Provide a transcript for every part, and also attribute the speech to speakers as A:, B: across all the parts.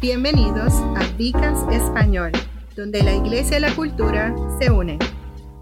A: Bienvenidos a Vicas Español, donde la iglesia y la cultura se unen.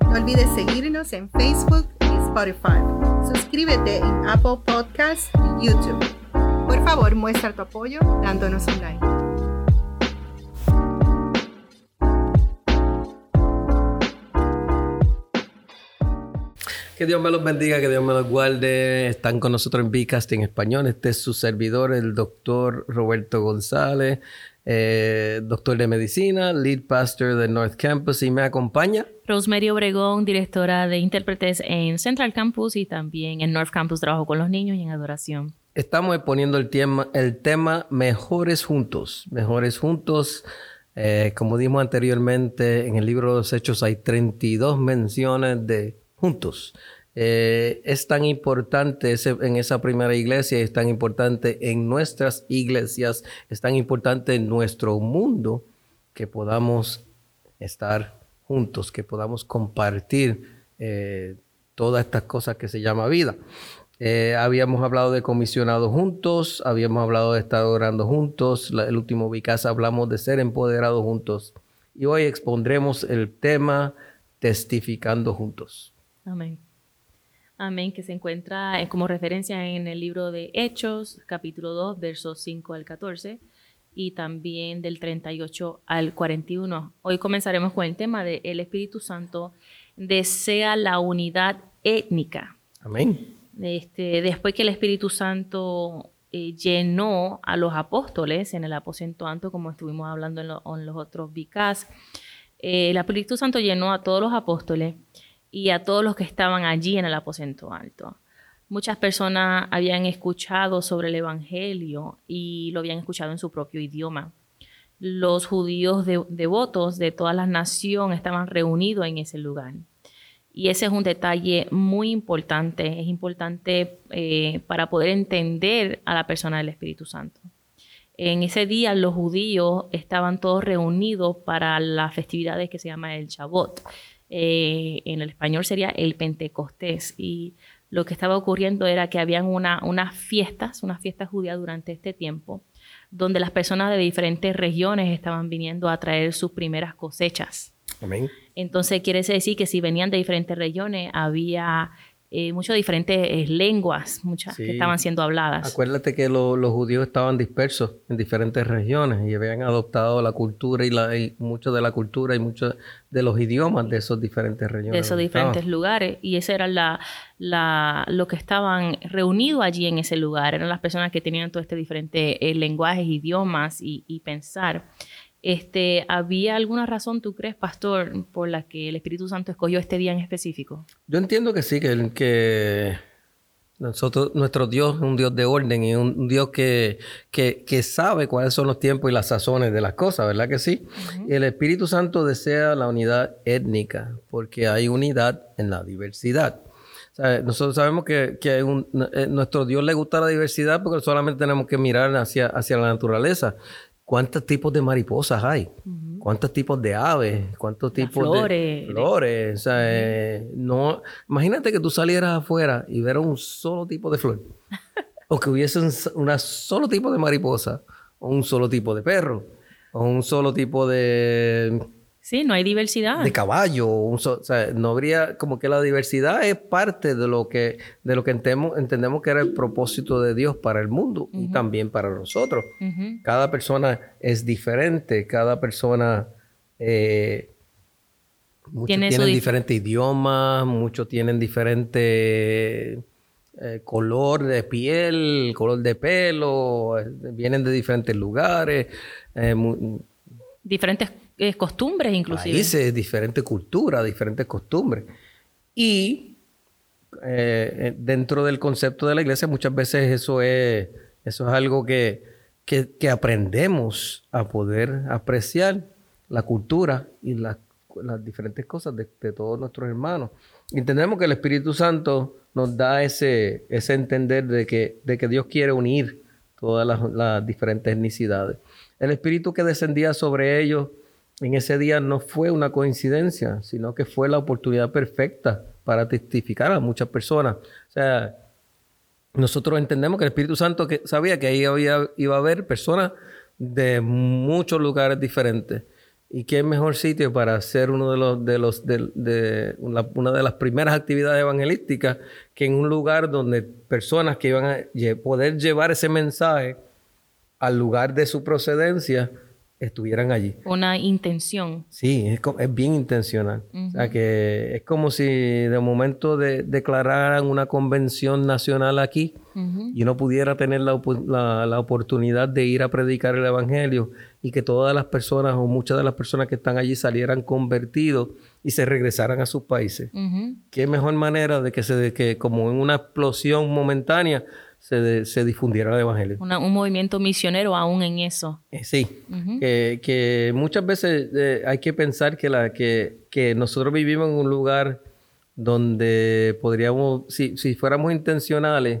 A: No olvides seguirnos en Facebook y Spotify. Suscríbete en Apple Podcasts y YouTube. Por favor, muestra tu apoyo dándonos un like.
B: Que Dios me los bendiga, que Dios me los guarde. Están con nosotros en Bicast en español. Este es su servidor, el doctor Roberto González, eh, doctor de medicina, lead pastor del North Campus y me acompaña.
C: Rosemary Obregón, directora de intérpretes en Central Campus y también en North Campus trabajo con los niños y en adoración.
B: Estamos exponiendo el tema, el tema Mejores Juntos. Mejores Juntos. Eh, como dijimos anteriormente, en el libro de los Hechos hay 32 menciones de juntos. Eh, es tan importante en esa primera iglesia, es tan importante en nuestras iglesias, es tan importante en nuestro mundo que podamos estar juntos, que podamos compartir eh, todas estas cosas que se llama vida. Eh, habíamos hablado de comisionados juntos, habíamos hablado de estar orando juntos, el último Vicasa hablamos de ser empoderados juntos y hoy expondremos el tema testificando juntos.
C: Amén. Amén, que se encuentra eh, como referencia en el libro de Hechos, capítulo 2, versos 5 al 14, y también del 38 al 41. Hoy comenzaremos con el tema de el Espíritu Santo desea la unidad étnica.
B: Amén.
C: Este, después que el Espíritu Santo eh, llenó a los apóstoles en el aposento alto, como estuvimos hablando en, los otros vicas, eh, el Espíritu Santo llenó a todos los apóstoles y a todos los que estaban allí en el aposento alto. Muchas personas habían escuchado sobre el Evangelio y lo habían escuchado en su propio idioma. Los judíos devotos de todas las naciones estaban reunidos en ese lugar. Y ese es un detalle muy importante, es importante eh, para poder entender a la persona del Espíritu Santo. En ese día los judíos estaban todos reunidos para las festividades que se llama el Shabbat, eh, en el español sería el Pentecostés. Y lo que estaba ocurriendo era que habían una, unas fiestas, unas fiestas judías durante este tiempo, donde las personas de diferentes regiones estaban viniendo a traer sus primeras cosechas. Entonces quiere decir que si venían de diferentes regiones, había eh, muchas diferentes eh, lenguas muchas que estaban siendo habladas.
B: Acuérdate que los judíos estaban dispersos en diferentes regiones y habían adoptado la cultura y, la, mucho de la cultura y muchos de los idiomas de esos diferentes regiones.
C: De esos diferentes lugares. Y eso era la, la, lo que estaban reunidos allí en ese lugar. Eran las personas que tenían todo este diferente eh, lenguajes, idiomas y, y pensar. Este, ¿Había alguna razón, tú crees, pastor, por la que el Espíritu Santo escogió este día en específico?
B: Yo entiendo que sí, que, que nosotros, nuestro Dios es un Dios de orden y un, Dios que, que, sabe cuáles son los tiempos y las sazones de las cosas, ¿verdad que sí? Y el Espíritu Santo desea la unidad étnica, porque hay unidad en la diversidad. nosotros sabemos que, que un, eh, nuestro Dios le gusta la diversidad porque solamente tenemos que mirar hacia, hacia la naturaleza. ¿Cuántos tipos de mariposas hay? ¿Cuántos tipos de aves? ¿Cuántos tipos
C: de
B: flores? O sea, eh, no, imagínate que tú salieras afuera y vieras un solo tipo de flor. o que hubiese un solo tipo de mariposa. O un solo tipo de perro. O un solo tipo de
C: Sí, no hay diversidad.
B: De caballo, o sea, no habría como que la diversidad es parte de lo que de lo que entendemos, entendemos que era el propósito de Dios para el mundo y también para nosotros. Cada persona es diferente, cada persona eh, muchos tienen diferente idioma, muchos tienen diferente eh, color de piel, color de pelo, eh, vienen de diferentes lugares,
C: diferentes costumbres inclusive.
B: Países, diferente cultura, diferentes costumbres. Y eh, dentro del concepto de la iglesia muchas veces eso es, eso es algo que, que, aprendemos a poder apreciar la cultura y las diferentes cosas de, todos nuestros hermanos. Entendemos que el Espíritu Santo nos da ese, ese entender de que, de que Dios quiere unir todas las, las diferentes etnicidades. El Espíritu que descendía sobre ellos en ese día no fue una coincidencia, sino que fue la oportunidad perfecta para testificar a muchas personas. O sea, nosotros entendemos que el Espíritu Santo sabía que ahí había, iba a haber personas de muchos lugares diferentes. ¿Y qué mejor sitio para hacer uno de los una, de las primeras actividades evangelísticas que en un lugar donde personas que iban a poder llevar ese mensaje al lugar de su procedencia estuvieran allí.
C: Una intención.
B: Sí, es, es bien intencional. O sea que es como si de momento de, declararan una convención nacional aquí y uno pudiera tener la, la, oportunidad de ir a predicar el Evangelio y que todas las personas o muchas de las personas que están allí salieran convertidos y se regresaran a sus países. Qué mejor manera de que se de que como en una explosión momentánea se, difundiera el Evangelio.
C: un movimiento misionero aún en eso.
B: Eh, sí, que, muchas veces eh, hay que pensar que, la, que, que, nosotros vivimos en un lugar donde podríamos, si, si fuéramos intencionales,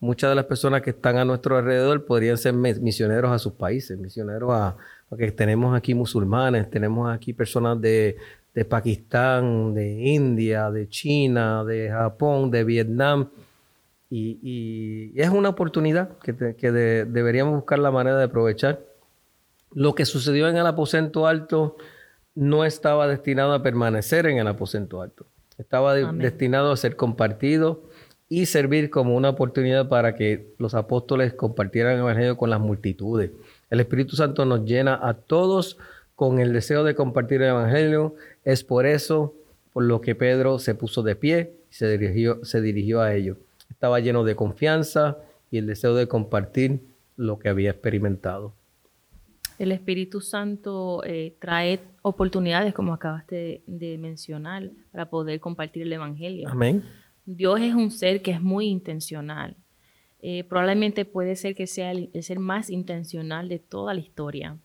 B: muchas de las personas que están a nuestro alrededor podrían ser misioneros a sus países, misioneros a, porque tenemos aquí musulmanes, tenemos aquí personas de, de Pakistán, de India, de China, de Japón, de Vietnam, y, es una oportunidad que, deberíamos buscar la manera de aprovechar. Lo que sucedió en el aposento alto no estaba destinado a permanecer en el aposento alto. Estaba destinado a ser compartido y servir como una oportunidad para que los apóstoles compartieran el Evangelio con las multitudes. El Espíritu Santo nos llena a todos con el deseo de compartir el Evangelio. Es por eso por lo que Pedro se puso de pie y se dirigió, se dirigió a ellos estaba lleno de confianza y el deseo de compartir lo que había experimentado.
C: El Espíritu Santo eh, trae oportunidades, como acabaste de, mencionar, para poder compartir el Evangelio.
B: Amén.
C: Dios es un ser que es muy intencional. Eh, probablemente puede ser que sea el ser más intencional de toda la historia.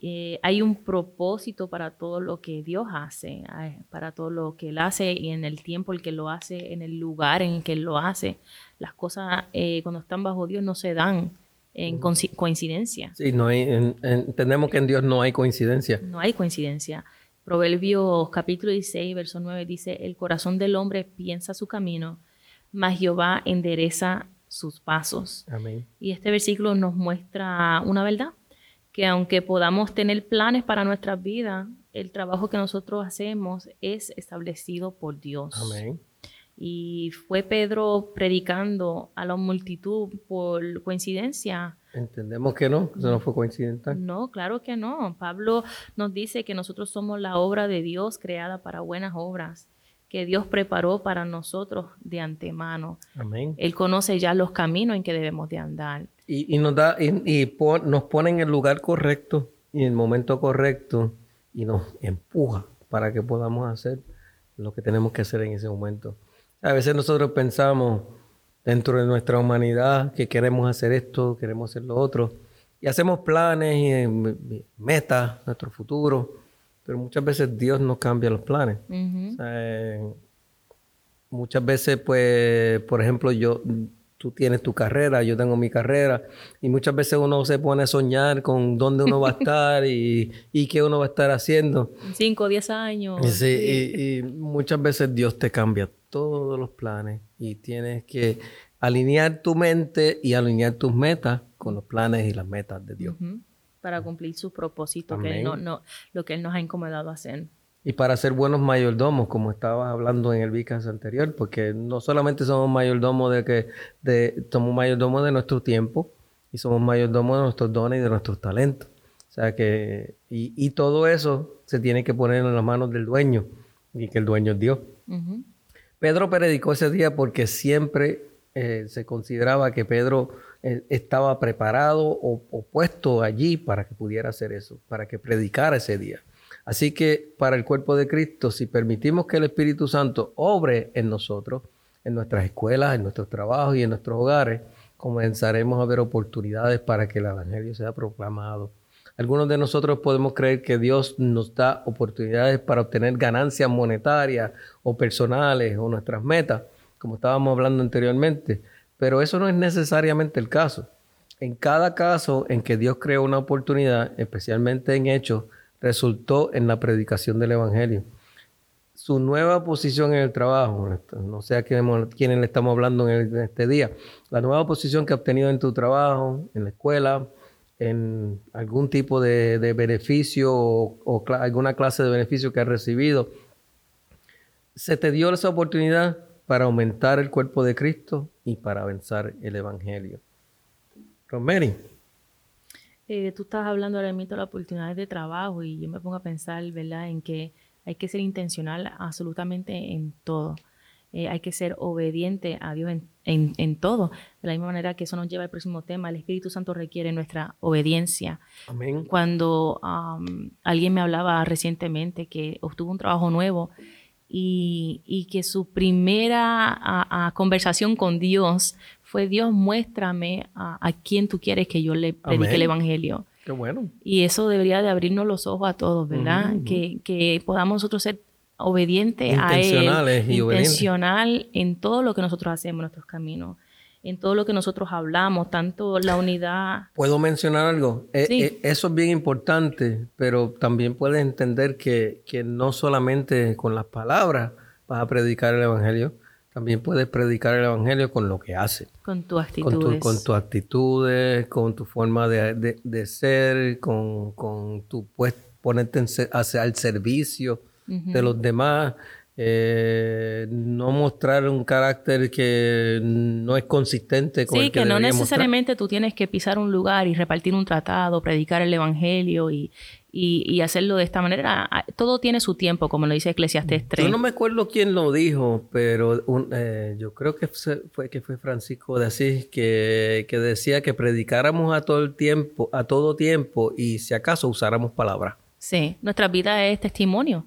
C: Eh, hay un propósito para todo lo que Dios hace, para todo lo que Él hace y en el tiempo el que lo hace, en el lugar en el que lo hace. Las cosas eh, cuando están bajo Dios no se dan en coincidencia.
B: Sí, no hay, entendemos que en Dios no hay coincidencia.
C: No hay coincidencia. Proverbios capítulo 16, verso 9 dice, el corazón del hombre piensa su camino, mas Jehová endereza sus pasos.
B: Amén.
C: Y este versículo nos muestra una verdad que aunque podamos tener planes para nuestras vidas, el trabajo que nosotros hacemos es establecido por Dios.
B: Amén.
C: Y fue Pedro predicando a la multitud por coincidencia.
B: Entendemos que no, que eso no fue coincidental.
C: No, claro que no. Pablo nos dice que nosotros somos la obra de Dios creada para buenas obras que Dios preparó para nosotros de antemano.
B: Amén.
C: Él conoce ya los caminos en que debemos de andar.
B: Y, nos da y, nos pone en el lugar correcto y en el momento correcto y nos empuja para que podamos hacer lo que tenemos que hacer en ese momento. A veces nosotros pensamos dentro de nuestra humanidad que queremos hacer esto, queremos hacer lo otro y hacemos planes y metas, nuestro futuro pero muchas veces Dios no cambia los planes. Eh, muchas veces, pues, por ejemplo, yo, tú tienes tu carrera, yo tengo mi carrera, y muchas veces uno se pone a soñar con dónde uno va a estar y, y qué uno va a estar haciendo.
C: Cinco diez años.
B: Sí, Y, muchas veces Dios te cambia todos los planes y tienes que alinear tu mente y alinear tus metas con los planes y las metas de Dios
C: para cumplir su propósito, que no, no, lo que Él nos ha incomodado a hacer.
B: Y para ser buenos mayordomos, como estabas hablando en el Vicas anterior, porque no solamente somos mayordomos de que de, somos mayordomos de nuestro tiempo y somos mayordomos de nuestros dones y de nuestros talentos. O sea que, y, todo eso se tiene que poner en las manos del dueño y que el dueño es Dios. Pedro predicó ese día porque siempre eh, se consideraba que Pedro eh, estaba preparado o, puesto allí para que pudiera hacer eso, para que predicara ese día. Así que para el cuerpo de Cristo, si permitimos que el Espíritu Santo obre en nosotros, en nuestras escuelas, en nuestros trabajos y en nuestros hogares, comenzaremos a ver oportunidades para que el Evangelio sea proclamado. Algunos de nosotros podemos creer que Dios nos da oportunidades para obtener ganancias monetarias o personales o nuestras metas, como estábamos hablando anteriormente, pero eso no es necesariamente el caso. En cada caso en que Dios creó una oportunidad, especialmente en hechos, resultó en la predicación del Evangelio. Su nueva posición en el trabajo, no sé a quién, le estamos hablando en, este día, la nueva posición que ha obtenido en tu trabajo, en la escuela, en algún tipo de, beneficio o, alguna clase de beneficio que has recibido, se te dio esa oportunidad para aumentar el cuerpo de Cristo y para avanzar el Evangelio. Rosemary.
C: Eh, tú estás hablando ahora mismo de las oportunidades de trabajo y yo me pongo a pensar, ¿verdad?, en que hay que ser intencional absolutamente en todo. Eh, hay que ser obediente a Dios en, todo. De la misma manera que eso nos lleva al próximo tema, el Espíritu Santo requiere nuestra obediencia.
B: Amén.
C: Cuando alguien me hablaba recientemente que obtuvo un trabajo nuevo y, que su primera conversación con Dios fue Dios, muéstrame a, quién tú quieres que yo le predique el Evangelio.
B: Qué bueno.
C: Y eso debería de abrirnos los ojos a todos, ¿verdad? que, que podamos nosotros ser obediente a Él, intencional en todo lo que nosotros hacemos, nuestros caminos, en todo lo que nosotros hablamos, tanto la unidad.
B: ¿Puedo mencionar algo? Eh, eh, eso es bien importante, pero también puedes entender que, que, no solamente con las palabras vas a predicar el Evangelio, también puedes predicar el Evangelio con lo que haces.
C: Con tu actitudes.
B: Con, tus actitudes, con tu forma de, de, ser, con, con tu pues, ponerte hacia, al servicio de los demás, eh, no mostrar un carácter que no es consistente
C: con el que, que no necesariamente tú tienes que pisar un lugar y repartir un tratado, predicar el evangelio y, y, hacerlo de esta manera. Todo tiene su tiempo, como lo dice Eclesiastes 3.
B: Yo no me acuerdo quién lo dijo, pero eh, yo creo que fue, que fue Francisco de Asís que, que decía que predicáramos a todo el tiempo, a todo tiempo y si acaso usáramos palabras.
C: Sí, nuestra vida es testimonio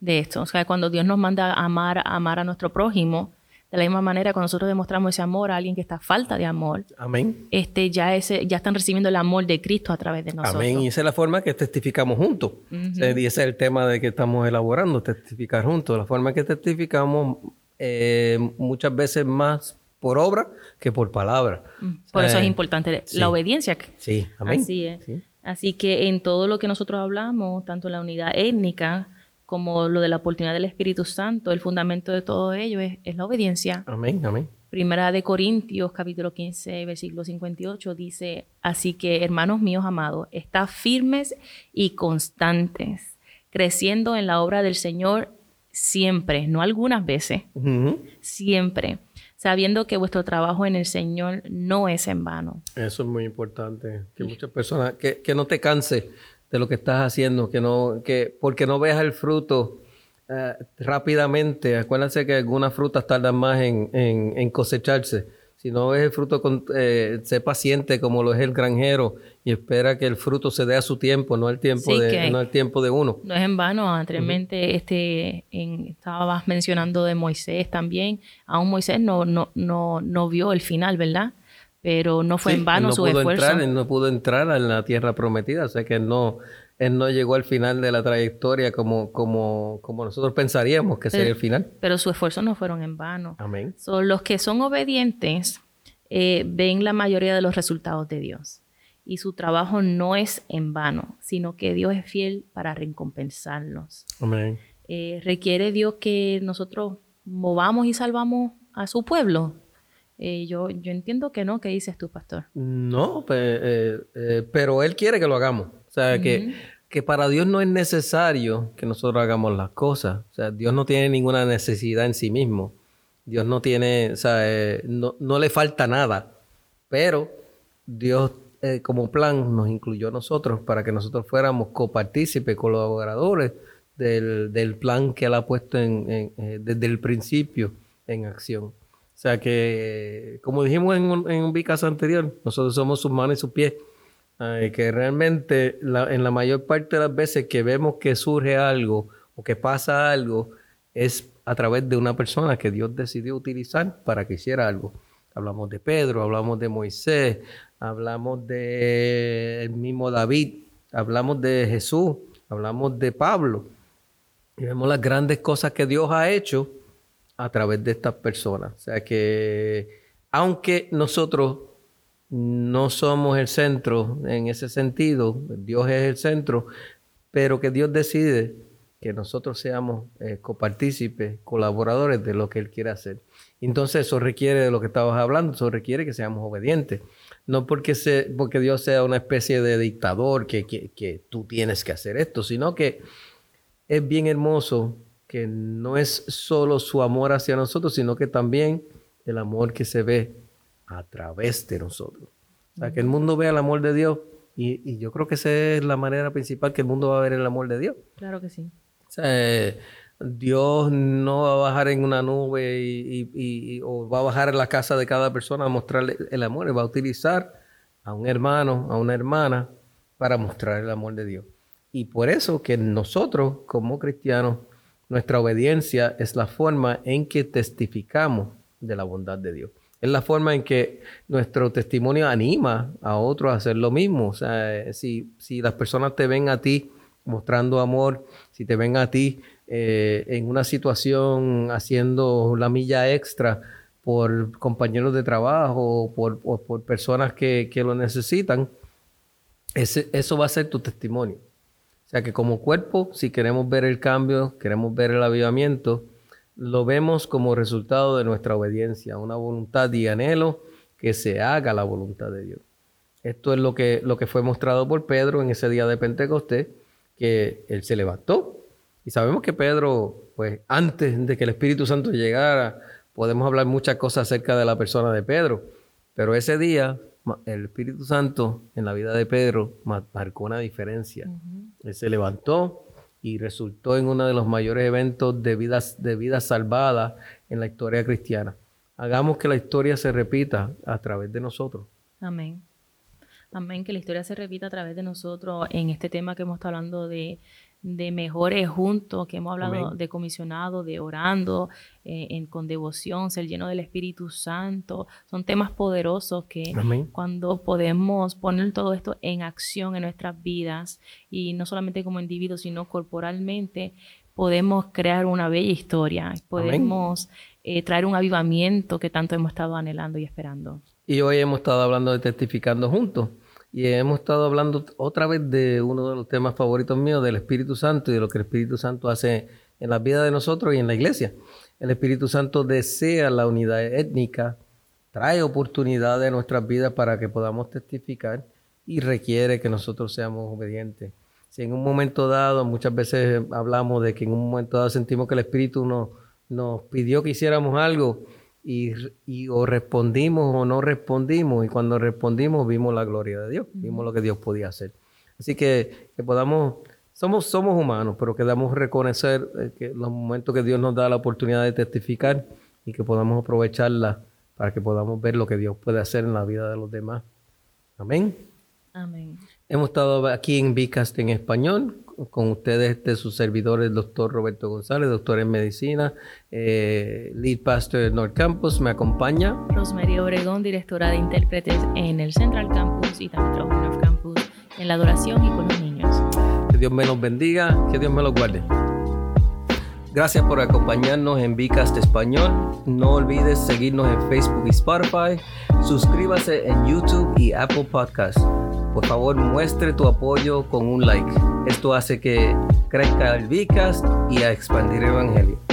C: de esto. O sea, cuando Dios nos manda a amar, amar a nuestro prójimo, de la misma manera, cuando nosotros demostramos ese amor a alguien que está falta de amor,
B: Amén.
C: Este, ya, ese, ya están recibiendo el amor de Cristo a través de nosotros.
B: Amén. Y esa es la forma que testificamos juntos. Y ese es el tema de que estamos elaborando, testificar juntos. La forma que testificamos eh, muchas veces más por obra que por palabra.
C: Por eso es importante la obediencia.
B: Sí, amén.
C: Así es. Así que en todo lo que nosotros hablamos, tanto la unidad étnica como lo de la oportunidad del Espíritu Santo, el fundamento de todo ello es, la obediencia.
B: Amén, amén.
C: Primera de Corintios, capítulo 15, versículo 58, dice, así que hermanos míos amados, está firmes y constantes, creciendo en la obra del Señor siempre, no algunas veces, siempre sabiendo que vuestro trabajo en el Señor no es en vano.
B: Eso es muy importante, que muchas personas, que, que no te canses de lo que estás haciendo, que no, que porque no veas el fruto eh, rápidamente. Acuérdense que algunas frutas tardan más en, en, en cosecharse si no ves el fruto, eh, sé paciente como lo es el granjero y espera que el fruto se dé a su tiempo, no el tiempo, de, no el tiempo de uno.
C: No es en vano. Anteriormente este, estabas mencionando de Moisés también. Aún Moisés no, no, no, no vio el final, ¿verdad? Pero no fue en vano su esfuerzo.
B: Entrar, él no pudo entrar en la tierra prometida, o sea que no, él no llegó al final de la trayectoria como, como, como nosotros pensaríamos que sería el final.
C: Pero sus esfuerzos no fueron en vano.
B: Amén.
C: Son los que son obedientes eh, ven la mayoría de los resultados de Dios. Y su trabajo no es en vano, sino que Dios es fiel para recompensarlos.
B: Amén.
C: Eh, requiere Dios que nosotros movamos y salvamos a su pueblo. Eh, yo, yo entiendo que no. ¿Qué dices tú, pastor?
B: No, pero Él quiere que lo hagamos. O sea, que, que para Dios no es necesario que nosotros hagamos las cosas. O sea, Dios no tiene ninguna necesidad en sí mismo. Dios no tiene, o sea, eh, no, no, le falta nada. Pero Dios, eh, como plan, nos incluyó a nosotros para que nosotros fuéramos copartícipes, colaboradores del, del, plan que Él ha puesto en, eh, desde el principio en acción. O sea que, como dijimos en un, en anterior, nosotros somos sus manos y sus pies que realmente en la mayor parte de las veces que vemos que surge algo o que pasa algo es a través de una persona que Dios decidió utilizar para que hiciera algo. Hablamos de Pedro, hablamos de Moisés, hablamos de mismo David, hablamos de Jesús, hablamos de Pablo. Y vemos las grandes cosas que Dios ha hecho a través de estas personas. O sea que aunque nosotros no somos el centro en ese sentido, Dios es el centro, pero que Dios decide que nosotros seamos eh, copartícipes, colaboradores de lo que Él quiere hacer. Entonces eso requiere de lo que estabas hablando, eso requiere que seamos obedientes. No porque, se, porque Dios sea una especie de dictador que, que, que tú tienes que hacer esto, sino que es bien hermoso que no es solo su amor hacia nosotros, sino que también el amor que se ve a través de nosotros. O sea, que el mundo vea el amor de Dios y, yo creo que esa es la manera principal que el mundo va a ver el amor de Dios.
C: Claro que sí.
B: O sea, Dios no va a bajar en una nube y, o va a bajar en la casa de cada persona a mostrarle el amor. Él va a utilizar a un hermano, a una hermana, para mostrar el amor de Dios. Y por eso que nosotros, como cristianos, nuestra obediencia es la forma en que testificamos de la bondad de Dios. Es la forma en que nuestro testimonio anima a otros a hacer lo mismo. O sea, si, si las personas te ven a ti mostrando amor, si te ven a ti eh, en una situación haciendo la milla extra por compañeros de trabajo o por, por personas que, que, lo necesitan, ese, eso va a ser tu testimonio. O sea que como cuerpo, si queremos ver el cambio, queremos ver el avivamiento, lo vemos como resultado de nuestra obediencia, una voluntad y anhelo que se haga la voluntad de Dios. Esto es lo que, lo que fue mostrado por Pedro en ese día de Pentecostés, que él se levantó. Y sabemos que Pedro, pues antes de que el Espíritu Santo llegara, podemos hablar muchas cosas acerca de la persona de Pedro, pero ese día el Espíritu Santo en la vida de Pedro marcó una diferencia. Él se levantó y resultó en uno de los mayores eventos de vidas de vida salvada en la historia cristiana. Hagamos que la historia se repita a través de nosotros.
C: Amén. Amén, que la historia se repita a través de nosotros en este tema que hemos estado hablando de de mejores juntos, que hemos hablado de comisionado, de orando eh, en, con devoción, ser lleno del Espíritu Santo. Son temas poderosos que cuando podemos poner todo esto en acción en nuestras vidas y no solamente como individuos, sino corporalmente, podemos crear una bella historia, podemos eh, traer un avivamiento que tanto hemos estado anhelando y esperando.
B: Y hoy hemos estado hablando de testificando juntos. Y hemos estado hablando otra vez de uno de los temas favoritos míos, del Espíritu Santo y de lo que el Espíritu Santo hace en la vida de nosotros y en la iglesia. El Espíritu Santo desea la unidad étnica, trae oportunidades en nuestras vidas para que podamos testificar y requiere que nosotros seamos obedientes. Si en un momento dado, muchas veces hablamos de que en un momento dado sentimos que el Espíritu nos, nos pidió que hiciéramos algo y, o respondimos o no respondimos y cuando respondimos vimos la gloria de Dios, vimos lo que Dios podía hacer. Así que, que podamos, somos, somos humanos, pero que damos reconocer eh, que los momentos que Dios nos da la oportunidad de testificar y que podamos aprovecharla para que podamos ver lo que Dios puede hacer en la vida de los demás. Amén.
C: Amén.
B: Hemos estado aquí en Vicast en español con ustedes este, sus servidores, el doctor Roberto González, doctor en medicina, eh, lead pastor de North Campus, me acompaña.
C: Rosemary Obregón, directora de intérpretes en el Central Campus y también trabajo en North Campus en la adoración y con los niños.
B: Que Dios me los bendiga, que Dios me los guarde. Gracias por acompañarnos en Vicast Español. No olvides seguirnos en Facebook y Spotify. Suscríbase en YouTube y Apple Podcasts. Por favor, muestre tu apoyo con un like. Esto hace que crezca el Vicast y a expandir el Evangelio.